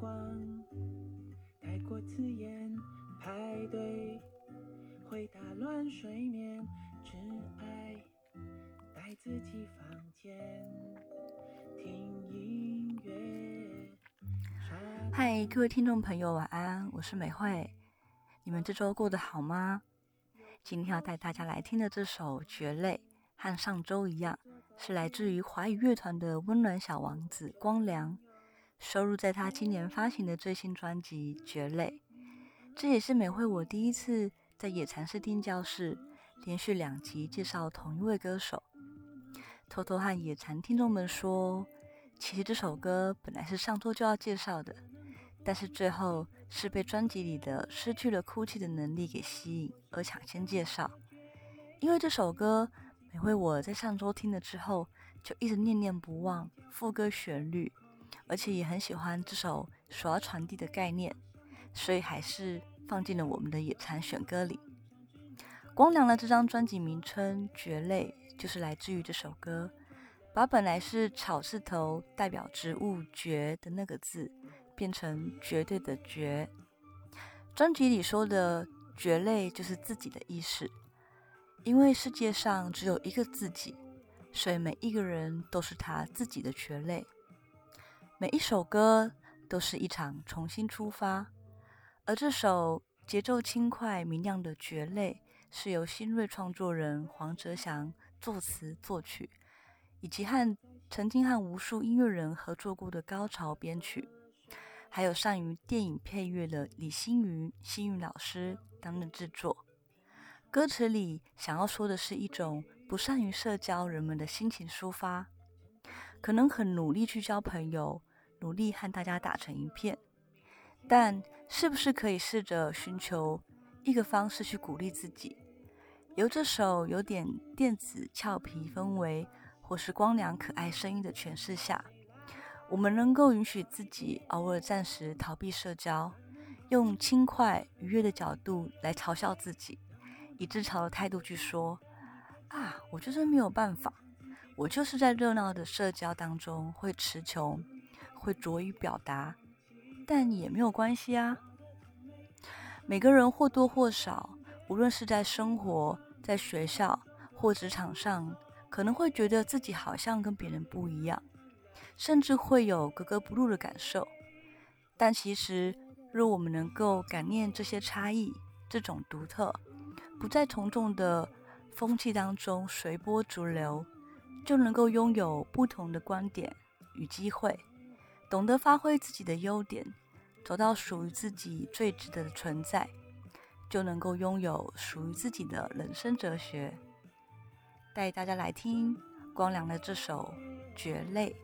光，带过刺眼，排队会打乱睡眠，只爱待自己房间，听音乐。嗨，各位听众朋友，晚安，我是美惠。你们这周过得好吗？今天要带大家来听的这首《蕨类》，和上周一样，是来自于华语乐团的温暖小王子光良。收录在他今年发行的最新专辑《蕨类》，这也是美惠我第一次在野蚕室听教室连续两集介绍同一位歌手。偷偷和野蚕听众们说，其实这首歌本来是上周就要介绍的，但是最后是被专辑里的失去了哭泣的能力给吸引而抢先介绍。因为这首歌，美惠我在上周听了之后就一直念念不忘副歌旋律。而且也很喜欢这首所要传递的概念，所以还是放进了我们的野餐选歌里。光良的这张专辑名称《蕨类》就是来自于这首歌，把本来是草字头代表植物“蕨”的那个字变成绝对的“绝”。专辑里说的“蕨类”就是自己的意识，因为世界上只有一个自己，所以每一个人都是他自己的蕨类。每一首歌都是一场重新出发，而这首节奏轻快明亮的《蕨类》是由新锐创作人黄哲祥作词作曲，以及和曾经和无数音乐人合作过的高潮编曲，还有善于电影配乐的李星云、幸运老师担任制作。歌词里想要说的是一种不善于社交人们的心情抒发，可能很努力去交朋友。努力和大家打成一片，但是不是可以试着寻求一个方式去鼓励自己？由这首有点电子俏皮氛围，或是光良可爱声音的诠释下，我们能够允许自己偶尔暂时逃避社交，用轻快愉悦的角度来嘲笑自己，以自嘲的态度去说：“啊，我就是没有办法，我就是在热闹的社交当中会词穷。”会拙于表达，但也没有关系啊。每个人或多或少，无论是在生活、在学校或职场上，可能会觉得自己好像跟别人不一样，甚至会有格格不入的感受。但其实，若我们能够感念这些差异、这种独特，不在从众的风气当中随波逐流，就能够拥有不同的观点与机会。懂得发挥自己的优点，走到属于自己最值得的存在，就能够拥有属于自己的人生哲学。带大家来听光良的这首《绝泪》。